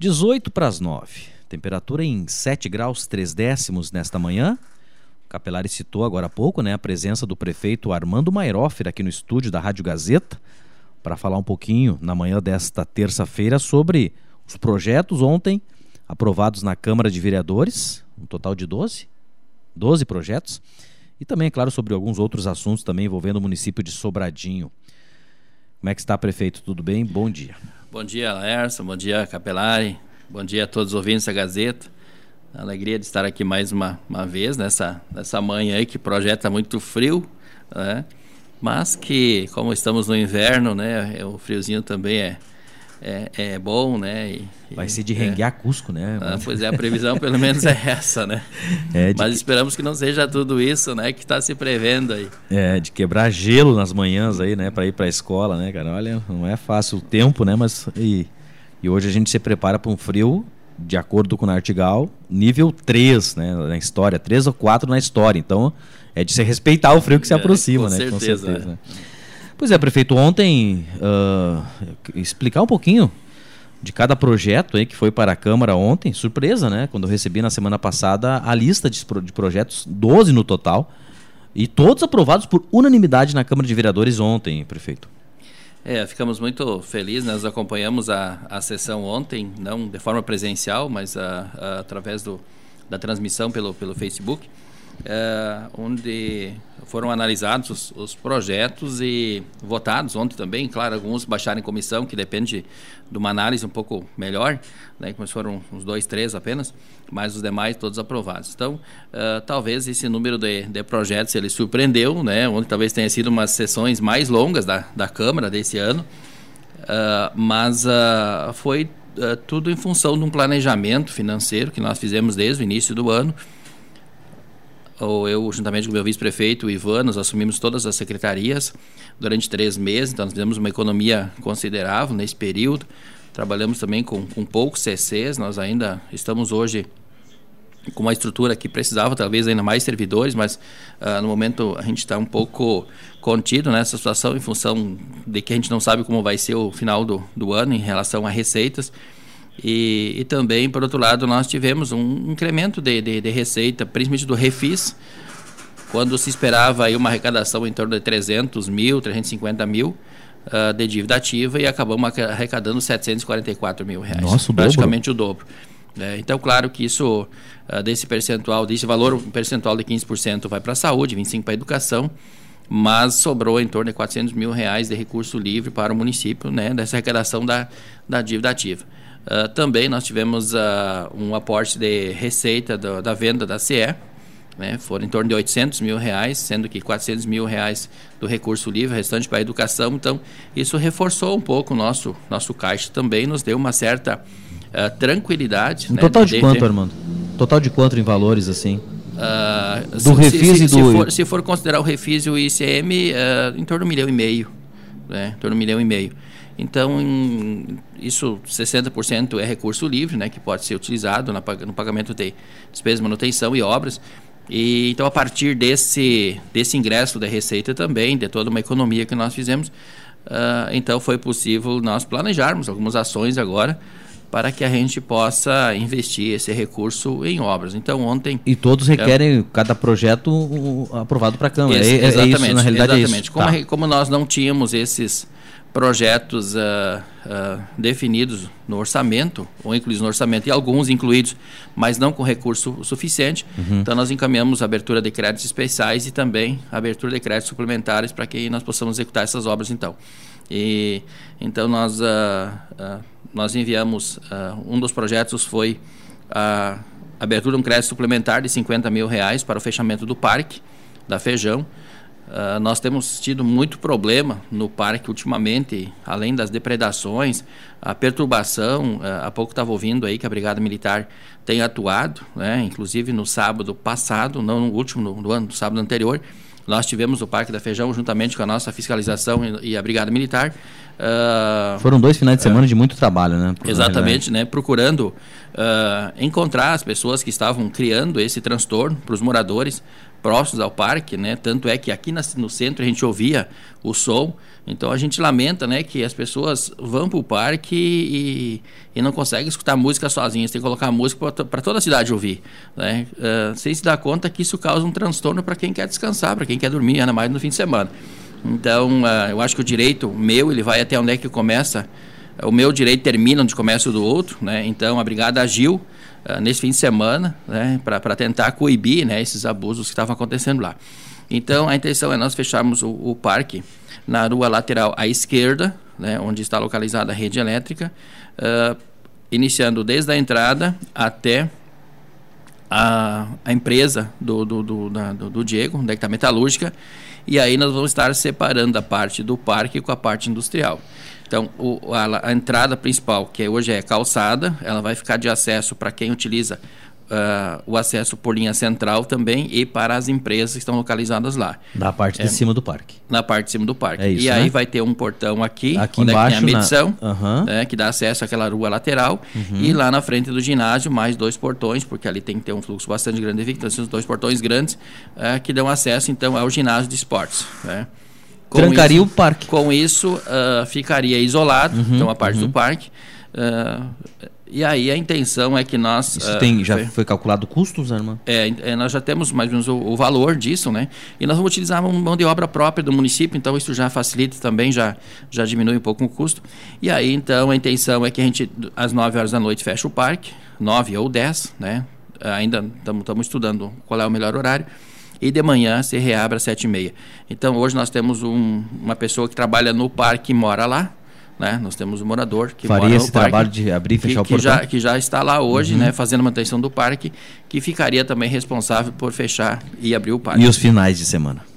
18 para as 9. Temperatura em 7 graus 3 décimos nesta manhã. O Capelari citou agora há pouco né, a presença do prefeito Armando Mairoffer aqui no estúdio da Rádio Gazeta para falar um pouquinho na manhã desta terça-feira sobre os projetos ontem aprovados na Câmara de Vereadores, um total de 12, 12 projetos, e também, é claro, sobre alguns outros assuntos também envolvendo o município de Sobradinho. Como é que está, prefeito? Tudo bem? Bom dia. Bom dia, Laércio. Bom dia, Capelari. Bom dia a todos os ouvintes da Gazeta. Alegria de estar aqui mais uma, uma vez nessa, nessa manhã aí que projeta muito frio, né? mas que, como estamos no inverno, né, o friozinho também é, é, é bom, né? E, Vai ser de renguear é. Cusco, né? Ah, pois é, a previsão pelo menos é essa, né? É Mas esperamos que não seja tudo isso, né? Que está se prevendo aí. É, de quebrar gelo nas manhãs aí, né? Para ir para a escola, né, cara? Olha, não é fácil o tempo, né? Mas e, e hoje a gente se prepara para um frio, de acordo com o Nartigal, nível 3, né? Na história, 3 ou 4 na história. Então, é de se respeitar o frio que se é, aproxima, com né? Certeza, com certeza. Né? Pois é, prefeito, ontem uh, explicar um pouquinho de cada projeto aí que foi para a Câmara ontem, surpresa, né? Quando eu recebi na semana passada a lista de, projetos, 12 no total, e todos aprovados por unanimidade na Câmara de Vereadores ontem, prefeito. É, ficamos muito felizes, nós acompanhamos a, a sessão ontem, não de forma presencial, mas a, a, através do, da transmissão pelo, pelo Facebook é, onde foram analisados os, os, projetos e votados ontem também. Claro, alguns baixaram em comissão, que depende de uma análise um pouco melhor, né, como foram uns dois, três apenas, mas os demais todos aprovados. Então, uh, talvez esse número de, de, projetos ele surpreendeu, né, onde talvez tenha sido umas sessões mais longas da, da Câmara desse ano, uh, mas uh, foi tudo em função de um planejamento financeiro que nós fizemos desde o início do ano, ou eu, juntamente com o meu vice-prefeito, Ivan, nós assumimos todas as secretarias durante três meses, então nós fizemos uma economia considerável nesse período. Trabalhamos também com, com poucos CCs, nós ainda estamos hoje com uma estrutura que precisava talvez ainda mais servidores, mas uh, no momento a gente está um pouco contido nessa situação em função de que a gente não sabe como vai ser o final do, do ano em relação a receitas. E, e também, por outro lado, nós tivemos um incremento de, de, de receita, principalmente do refis, quando se esperava aí uma arrecadação em torno de 300 mil, 350 mil uh, de dívida ativa e acabamos arrecadando 744 mil reais. Nossa, o praticamente dobro. o dobro. É, então, claro que isso, uh, desse percentual, desse valor, um percentual de 15% vai para a saúde, 25% para a educação, mas sobrou em torno de 400 mil reais de recurso livre para o município, né, dessa arrecadação da, da dívida ativa. Uh, também nós tivemos uh, um aporte de receita do, da venda da CE, né, foram em torno de 800 mil reais, sendo que 400 mil reais do recurso livre, restante para a educação. Então, isso reforçou um pouco o nosso, nosso caixa também, nos deu uma certa uh, tranquilidade. Um né, total de, de quanto, Armando? Total de quanto em valores, assim? Uh, do se, refis se, e do... Se for, se for, considerar o refis e o ICM, uh, em torno de um milhão e meio. Né? Em torno de um milhão e meio. Então, em, isso 60% é recurso livre, né, que pode ser utilizado na, no pagamento de despesas de manutenção e obras. E, então, a partir desse, desse ingresso da receita também, de toda uma economia que nós fizemos, uh, então foi possível nós planejarmos algumas ações agora para que a gente possa investir esse recurso em obras. Então ontem e todos requerem é, cada projeto aprovado para a Câmara. É, exatamente, é isso, na realidade exatamente. É isso. Como, tá. como nós não tínhamos esses projetos uh, uh, definidos no orçamento, ou incluídos no orçamento, e alguns incluídos, mas não com recurso suficiente. Uhum. Então, nós encaminhamos a abertura de créditos especiais e também a abertura de créditos suplementares para que nós possamos executar essas obras, então. E, então, nós, uh, nós enviamos, um dos projetos foi a abertura de um crédito suplementar de 50 mil reais para o fechamento do parque da Feijão, Uh, nós temos tido muito problema no parque ultimamente, além das depredações, a perturbação. Uh, há pouco estava ouvindo aí que a Brigada Militar tem atuado, né, inclusive no sábado passado, não no último, no, no ano, no sábado anterior, nós tivemos o Parque da Feijão juntamente com a nossa fiscalização e, e a Brigada Militar. Uh, Foram dois finais de semana uh, de muito trabalho, né? Exatamente, né? Procurando encontrar as pessoas que estavam criando esse transtorno para os moradores, próximos ao parque, né? Tanto é que aqui no centro a gente ouvia o som. Então a gente lamenta, né, que as pessoas vão para o parque e, e, não conseguem escutar música sozinhas. Tem que colocar música para toda a cidade ouvir, né? Uh, sem se dar conta que isso causa um transtorno para quem quer descansar, para quem quer dormir, ainda mais no fim de semana. Então uh, eu acho que o direito meu ele vai até onde é que começa. O meu direito termina onde começa o do outro, né? Então a brigada agiu uh, nesse fim de semana, né, para tentar coibir, né, esses abusos que estavam acontecendo lá. Então a intenção é nós fecharmos o, o parque na rua lateral à esquerda, né, onde está localizada a rede elétrica, uh, iniciando desde a entrada até a, a empresa do, do, do, da, do, do Diego, onde é está a metalúrgica, e aí nós vamos estar separando a parte do parque com a parte industrial. Então, o, a, a, entrada principal, que hoje é calçada, ela vai ficar de acesso para quem utiliza uh, o acesso por linha central também e para as empresas que estão localizadas lá. Na parte é, de cima do parque. Na parte de cima do parque. É isso, e né? aí vai ter um portão aqui, aqui onde embaixo, é que tem a medição, na... uhum. né, que dá acesso àquela rua lateral. Uhum. E lá na frente do ginásio, mais dois portões, porque ali tem que ter um fluxo bastante grande de veículos. Então, esses dois portões grandes uh, que dão acesso, então, ao ginásio de esportes. Né? Trancaria isso, o parque. Com isso, uh, ficaria isolado, uhum, então, a parte do uhum. parque. Uh, e aí a intenção é que nós. Isso uh, tem, já foi, foi calculado custos, irmã? É, é, nós já temos mais ou menos o, o, valor disso, né? E nós vamos utilizar uma mão de obra própria do município, então isso já facilita também, já, já diminui um pouco o custo. E aí, então, a intenção é que a gente, às 9 horas da noite, feche o parque, 9 ou 10, né? Ainda estamos estudando qual é o melhor horário. E de manhã se reabre às 7h30. Então, hoje nós temos um, uma pessoa que trabalha no parque e mora lá, né? Nós temos um morador que Faria mora esse parque, trabalho de abrir e fechar que, o portão? Que já, que já está lá hoje, uhum. né, fazendo manutenção do parque, que ficaria também responsável por fechar e abrir o parque. E os finais de semana?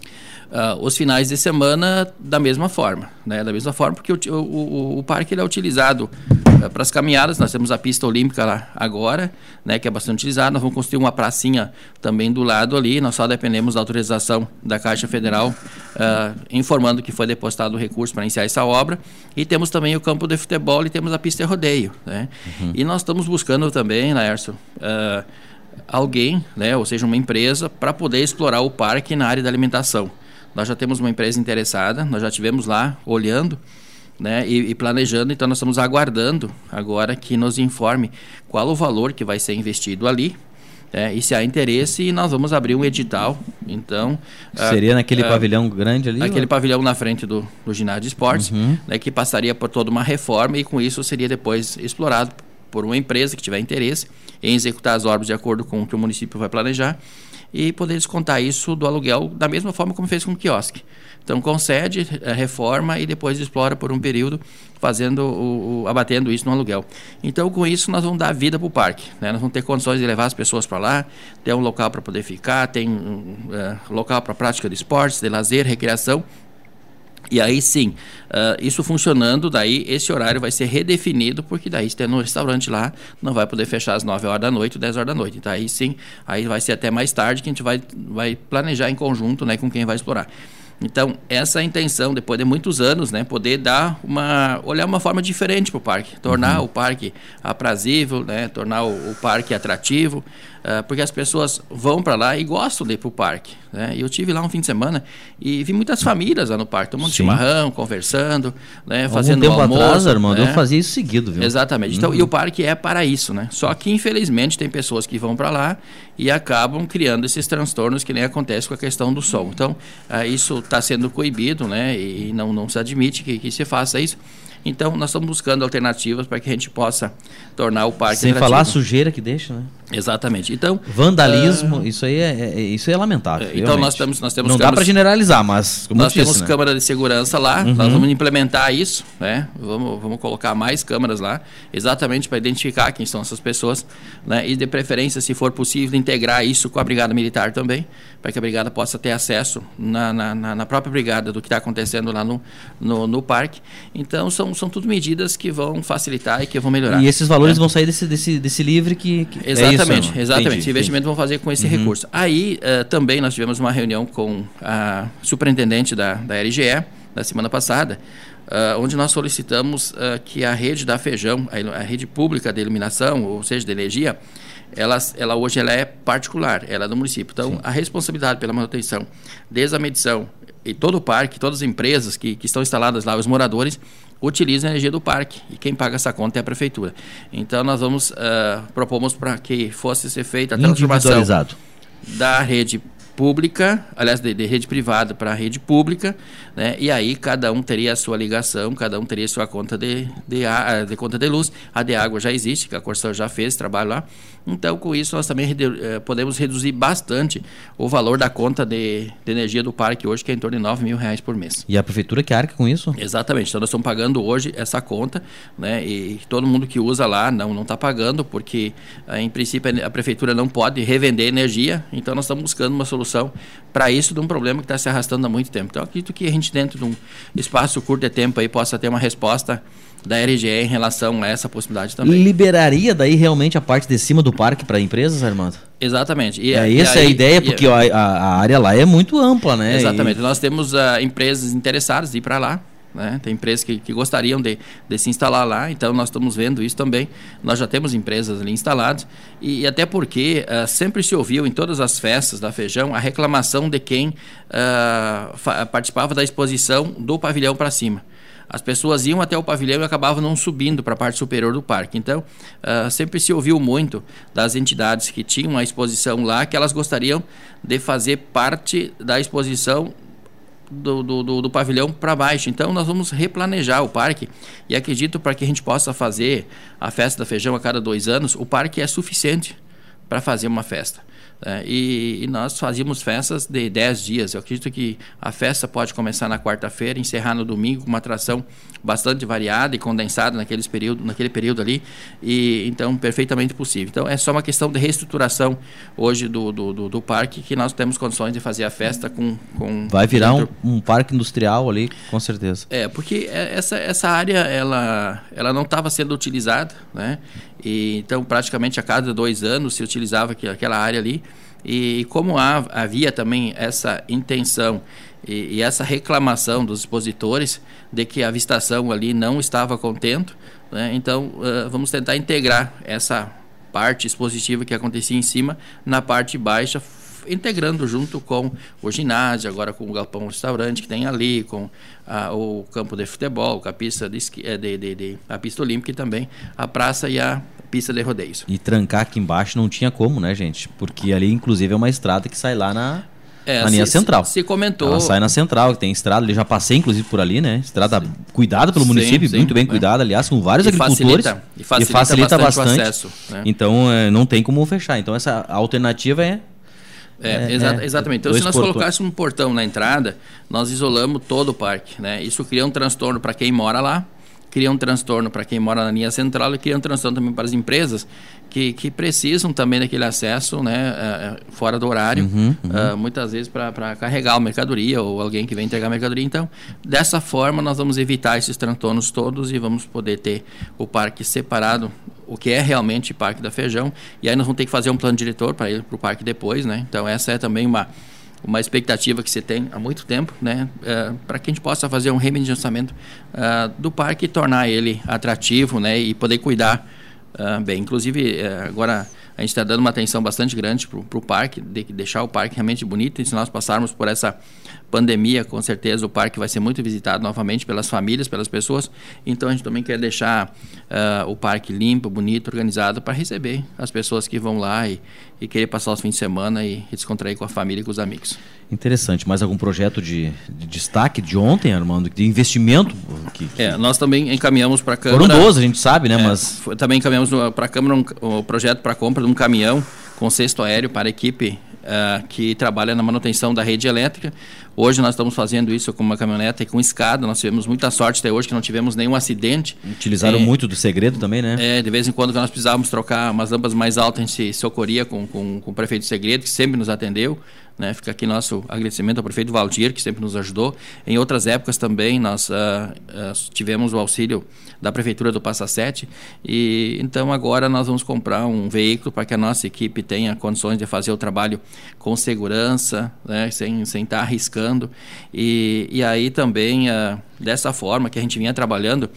Uh, os finais de semana da mesma forma, né? Da mesma forma, porque o, o, o parque ele é utilizado uh, para as caminhadas. Nós temos a pista olímpica lá agora, né? Que é bastante utilizada. Nós vamos construir uma pracinha também do lado ali. Nós só dependemos da autorização da Caixa Federal, uh, informando que foi depositado o recurso para iniciar essa obra. E temos também o campo de futebol e temos a pista de rodeio, né? Uhum. E nós estamos buscando também, Laércio, alguém, né? Ou seja, uma empresa para poder explorar o parque na área da alimentação. Nós já temos uma empresa interessada, nós já tivemos lá olhando né, e, e, planejando, então nós estamos aguardando agora que nos informe qual o valor que vai ser investido ali. É, e se há interesse, nós vamos abrir um edital. Então seria uh, naquele uh, pavilhão grande ali? Aquele ou? pavilhão na frente do, do ginásio de esportes, uhum. né, que passaria por toda uma reforma e com isso seria depois explorado por uma empresa que tiver interesse em executar as obras de acordo com o que o município vai planejar e poder descontar isso do aluguel da mesma forma como fez com o quiosque. Então concede, eh, reforma e depois explora por um período, fazendo o, o, abatendo isso no aluguel. Então com isso nós vamos dar vida para o parque, né? nós vamos ter condições de levar as pessoas para lá, ter um local para poder ficar, tem um, uh, local para prática de esportes, de lazer, recreação e aí sim, uh, isso funcionando, daí esse horário vai ser redefinido, porque daí se tem no restaurante lá, não vai poder fechar às 9 horas da noite ou 10 horas da noite. Então aí sim, aí vai ser até mais tarde que a gente vai, vai planejar em conjunto né, com quem vai explorar. Então, essa é a intenção, depois de muitos anos, né, poder dar uma, olhar uma forma diferente para o parque, tornar uhum. o parque aprazível, né, tornar o, o parque atrativo, uh, porque as pessoas vão para lá e gostam de ir para o parque. Né? Eu tive lá um fim de semana e vi muitas famílias lá no parque, tomando Sim. chimarrão, conversando, né, fazendo tempo almoço. atrás, irmão, né? eu fazia isso seguido, viu? Exatamente. Então, uhum. e o parque é para isso, né? Só que infelizmente tem pessoas que vão para lá e acabam criando esses transtornos que nem acontece com a questão do som. Então, uh, isso está sendo coibido, né? E não, não se admite que, que se faça isso. Então, nós estamos buscando alternativas para que a gente possa tornar o parque Sem falar a sujeira que deixa, né? Exatamente. Então, vandalismo, uh, isso aí é, é, isso é lamentável. É, então nós temos nós temos não câmeras, dá para generalizar, mas nós temos né? câmera de segurança lá. Uhum. Nós vamos implementar isso, né? Vamos vamos colocar mais câmeras lá, exatamente para identificar quem são essas pessoas, né? E de preferência, se for possível, integrar isso com a brigada militar também, para que a brigada possa ter acesso na, na, na própria brigada do que está acontecendo lá no, no, no parque. Então são são tudo medidas que vão facilitar e que vão melhorar. E esses valores é. vão sair desse, desse, desse livre que, que exatamente, é isso, exatamente. Entendi, esse investimento entendi. vão fazer com esse uhum. recurso. Aí uh, também nós tivemos uma reunião com a superintendente da, da LGE da semana passada, uh, onde nós solicitamos uh, que a rede da Feijão, a, a, rede pública de iluminação, ou seja, de energia, ela, ela hoje ela é particular, ela é do município. Então, Sim. a responsabilidade pela manutenção, desde a medição e todo o parque, todas as empresas que, que estão instaladas lá, os moradores, utilizam a energia do parque e quem paga essa conta é a prefeitura. Então nós vamos uh, propomos para que fosse ser feita a transformação da rede pública, aliás, de, de rede privada para a rede pública, né? E aí cada um teria a sua ligação, cada um teria a sua conta de, de, de conta de luz. A de água já existe, que a Corsã já fez trabalho lá. Então, com isso, nós também eh, podemos reduzir bastante o valor da conta de, de, energia do parque hoje, que é em torno de 9 mil reais por mês. E a prefeitura que arca com isso? Exatamente. Então, nós estamos pagando hoje essa conta, né? E todo mundo que usa lá não não está pagando, porque, eh, em princípio, a prefeitura não pode revender energia. Então, nós estamos buscando uma solução para isso de um problema que está se arrastando há muito tempo. Então, acredito que a gente, dentro de um espaço curto de tempo, aí, possa ter uma resposta da RGE em relação a essa possibilidade também. Liberaria daí realmente a parte de cima do parque para empresas, Armando? Exatamente. E, é, essa e aí, é a ideia, porque a, a, área lá é muito ampla, né? Exatamente. E... Nós temos uh, empresas interessadas de ir para lá. Né? Tem empresas que, que gostariam de, de, se instalar lá, então nós estamos vendo isso também. Nós já temos empresas ali instaladas, e, e até porque uh, sempre se ouviu em todas as festas da Feijão a reclamação de quem uh, participava da exposição do pavilhão para cima as pessoas iam até o pavilhão e acabavam não subindo para a parte superior do parque. Então, uh, sempre se ouviu muito das entidades que tinham a exposição lá que elas gostariam de fazer parte da exposição do, do, do, do, pavilhão para baixo. Então, nós vamos replanejar o parque e acredito para que a gente possa fazer a festa da feijão a cada dois anos, o parque é suficiente para fazer uma festa. É, e, e, nós fazíamos festas de 10 dias. Eu acredito que a festa pode começar na quarta-feira, encerrar no domingo, com uma atração bastante variada e condensada naqueles período, naquele período ali. E então, perfeitamente possível. Então, é só uma questão de reestruturação hoje do, do, do, do parque que nós temos condições de fazer a festa com. com Vai virar um, um, parque industrial ali, com certeza. É, porque é, essa, essa área ela, ela não estava sendo utilizada, né? E, então, praticamente a cada dois anos se utilizava aquela área ali. E como havia também essa intenção e, e, essa reclamação dos expositores de que a vistação ali não estava contento, né? então uh, vamos tentar integrar essa parte expositiva que acontecia em cima na parte baixa, integrando junto com o ginásio, agora com o galpão restaurante que tem ali, com a, o campo de futebol, com a pista, de, eh, de, de, de, a pista olímpica e também a praça e a pista de rodeios. E trancar aqui embaixo não tinha como, né, gente? Porque ali, inclusive, é uma estrada que sai lá na, é, na linha se, central. Se comentou. Ela sai na central, tem estrada, ali já passei inclusive por ali, né? Estrada sim. cuidada pelo município, sim, muito bem é. cuidada, aliás, com vários e agricultores. Facilita, e facilita, e facilita bastante. bastante. Acesso, né? Então é, não tem como fechar. Então essa alternativa é. É, exa é, exatamente. Então, se nós colocássemos um portão na entrada, nós isolamos todo o parque. Né? Isso cria um transtorno para quem mora lá, cria um transtorno para quem mora na linha central e cria um transtorno também para as empresas que, que precisam também daquele acesso né, uh, fora do horário, uhum, uhum. Uh, muitas vezes para carregar a mercadoria ou alguém que vem entregar a mercadoria. Então, dessa forma, nós vamos evitar esses transtornos todos e vamos poder ter o parque separado, o que é realmente Parque da Feijão. E aí nós vamos ter que fazer um plano diretor para ir para o parque depois. Né? Então, essa é também uma uma expectativa que se tem há muito tempo, né, é, para que a gente possa fazer um redimensionamento uh, do parque e tornar ele atrativo, né, e poder cuidar uh, bem. Inclusive, uh, agora a gente está dando uma atenção bastante grande para o parque, de deixar o parque realmente bonito. E se nós passarmos por essa pandemia, com certeza o parque vai ser muito visitado novamente pelas famílias, pelas pessoas. Então a gente também quer deixar uh, o parque limpo, bonito, organizado para receber as pessoas que vão lá e, e querer passar os fins de semana e, e descontrair com a família e com os amigos. Interessante. Mais algum projeto de, de destaque de ontem, Armando, de investimento? Que, que... É, nós também encaminhamos para a Câmara. Foram 12, a gente sabe, né? É, mas... Também encaminhamos para a Câmara um, um projeto para compra de um caminhão com cesto aéreo para a equipe uh, que trabalha na manutenção da rede elétrica. Hoje nós estamos fazendo isso com uma caminhonete e com escada. Nós tivemos muita sorte até hoje que não tivemos nenhum acidente. Utilizaram é, muito do segredo também, né? É, de vez em quando, nós precisávamos trocar umas lâmpadas mais altas, a gente se socorria com, com, com o prefeito do segredo, que sempre nos atendeu. Né? Fica aqui nosso agradecimento ao prefeito Valdir, que sempre nos ajudou. Em outras épocas também nós uh, uh, tivemos o auxílio da prefeitura do Passa Sete e então agora nós vamos comprar um veículo para que a nossa equipe tenha condições de fazer o trabalho com segurança, né, sem estar sem tá arriscando. E, e aí também, uh, dessa forma que a gente vinha trabalhando,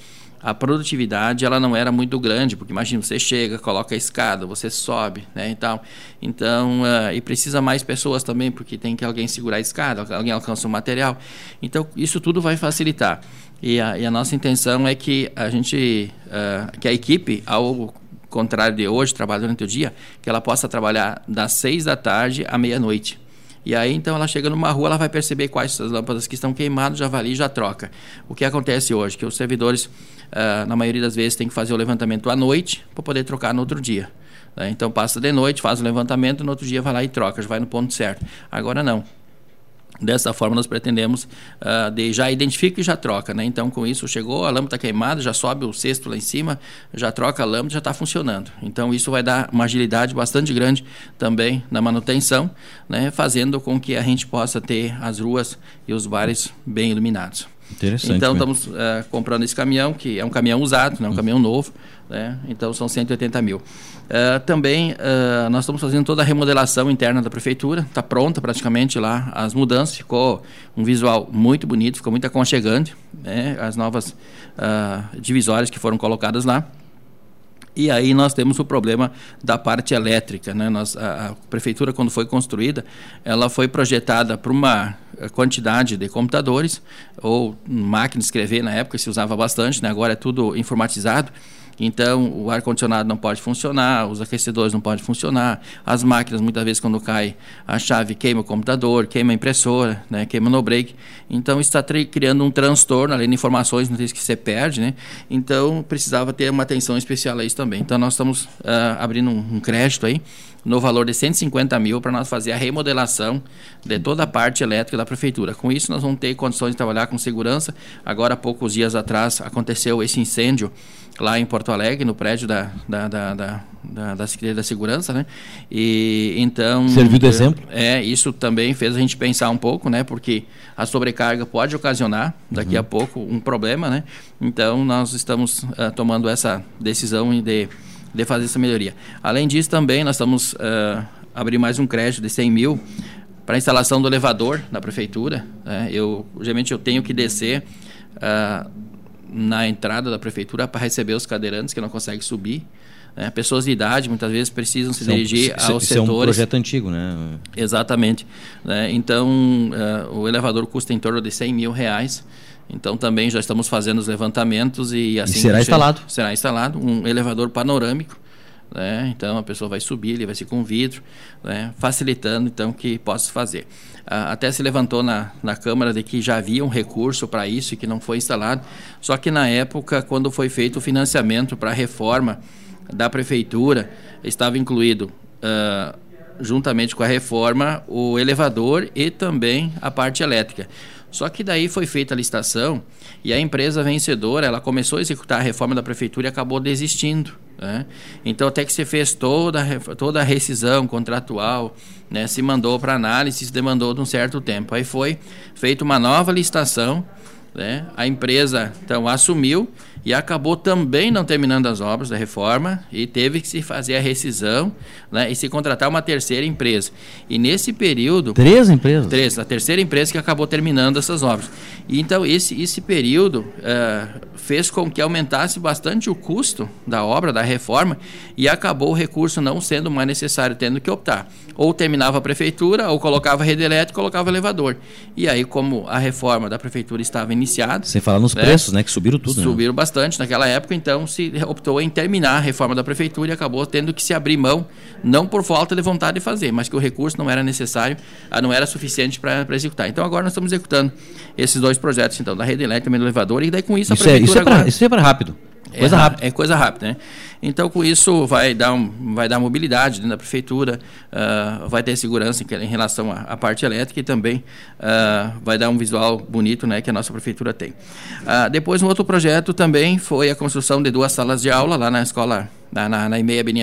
a produtividade ela não era muito grande, porque imagina, você chega, coloca a escada, você sobe, né, então, então uh, e precisa mais pessoas também, porque tem que alguém segurar a escada, alguém alcança o material, então isso tudo vai facilitar. E a, e a nossa intenção é que a gente, uh, que a equipe, ao contrário de hoje, trabalha durante o dia, que ela possa trabalhar das seis da tarde à meia-noite. E aí, então, ela chega numa rua, ela vai perceber quais são as lâmpadas que estão queimadas, já avalia e já troca. O que acontece hoje? Que os servidores, uh, na maioria das vezes, têm que fazer o levantamento à noite para poder trocar no outro dia. Né? Então, passa de noite, faz o levantamento, no outro dia vai lá e troca, já vai no ponto certo. Agora, não. Dessa forma, nós pretendemos uh, de já identifica e já troca, né? Então, com isso, chegou, a lâmpada queimada, já sobe o cesto lá em cima, já troca a lâmpada, já está funcionando. Então, isso vai dar uma agilidade bastante grande também na manutenção, né? Fazendo com que a gente possa ter as ruas e os bares bem iluminados. Interessante. Então, estamos uh, comprando esse caminhão, que é um caminhão usado, não é um caminhão novo, né? Então, são 180 mil. Uh, também uh, nós estamos fazendo toda a remodelação interna da prefeitura, está pronta praticamente lá as mudanças, ficou um visual muito bonito, ficou muito aconchegante, né? as novas uh, divisórias que foram colocadas lá. E aí nós temos o problema da parte elétrica. Né? Nós, a, a prefeitura, quando foi construída, ela foi projetada para uma quantidade de computadores, ou máquina de escrever na época se usava bastante, né? agora é tudo informatizado. Então, o ar-condicionado não pode funcionar, os aquecedores não podem funcionar, as máquinas, muitas vezes, quando cai a chave, queima o computador, queima a impressora, né, queima no break. Então, está criando um transtorno, além de informações que você perde, né? Então, precisava ter uma atenção especial a isso também. Então, nós estamos uh, abrindo um, um crédito aí, no valor de 150 mil para nós fazer a remodelação de toda a parte elétrica da prefeitura. Com isso, nós vamos ter condições de trabalhar com segurança. Agora, há poucos dias atrás, aconteceu esse incêndio lá em Porto Alegre, no prédio da, da, da, da, da, da Secretaria da Segurança, né? E então... Serviu de exemplo? É, isso também fez a gente pensar um pouco, né? Porque a sobrecarga pode ocasionar, daqui uhum. a pouco, um problema, né? Então, nós estamos uh, tomando essa decisão de, de fazer essa melhoria. Além disso, também, nós estamos uh, abrir mais um crédito de 100 mil para instalação do elevador na prefeitura. Né? Eu, geralmente, eu tenho que descer... Uh, na entrada da prefeitura para receber os cadeirantes que não conseguem subir. Né? Pessoas de idade muitas vezes precisam se dirigir é um, aos isso setores. é um projeto antigo, né? Exatamente. Né? Então, uh, o elevador custa em torno de 100 mil reais. Então, também já estamos fazendo os levantamentos e assim. E será instalado? Será instalado um elevador panorâmico né? Então a pessoa vai subir, ele vai ser com vidro, né? facilitando então que possa fazer. Ah, até se levantou na, na Câmara de que já havia um recurso para isso e que não foi instalado, só que na época, quando foi feito o financiamento para a reforma da Prefeitura, estava incluído. Uh, juntamente com a reforma, o elevador e também a parte elétrica. Só que daí foi feita a licitação e a empresa vencedora ela começou a executar a reforma da prefeitura e acabou desistindo. Né? Então, até que se fez toda, toda a rescisão contratual, né? se mandou para análise, se demandou de um certo tempo. Aí foi feita uma nova licitação, né? a empresa então assumiu e acabou também não terminando as obras da reforma e teve que se fazer a rescisão né, e se contratar uma terceira empresa. E nesse período... Três empresas? Três. A terceira empresa que acabou terminando essas obras. E, então, esse, esse período uh, fez com que aumentasse bastante o custo da obra, da reforma, e acabou o recurso não sendo mais necessário, tendo que optar. Ou terminava a prefeitura, ou colocava rede elétrica, colocava elevador. E aí, como a reforma da prefeitura estava iniciada... Sem falar nos né, preços, né? Que subiram tudo. Né? Subiram né? bastante naquela época, então se optou em terminar a reforma da prefeitura e acabou tendo que se abrir mão, não por falta de vontade de fazer, mas que o recurso não era necessário, ah, não era suficiente para executar. Então agora nós estamos executando esses dois projetos, então, da rede elétrica e do elevador, e daí com isso a isso prefeitura é, isso é pra, Isso é para rápido. Coisa é, rápida. É coisa rápida, né? Então, com isso, vai dar, um, vai dar mobilidade dentro da prefeitura, uh, vai ter segurança em, em relação à, parte elétrica e também uh, vai dar um visual bonito né, que a nossa prefeitura tem. Uh, depois, um outro projeto também foi a construção de duas salas de aula lá na escola, na, na, na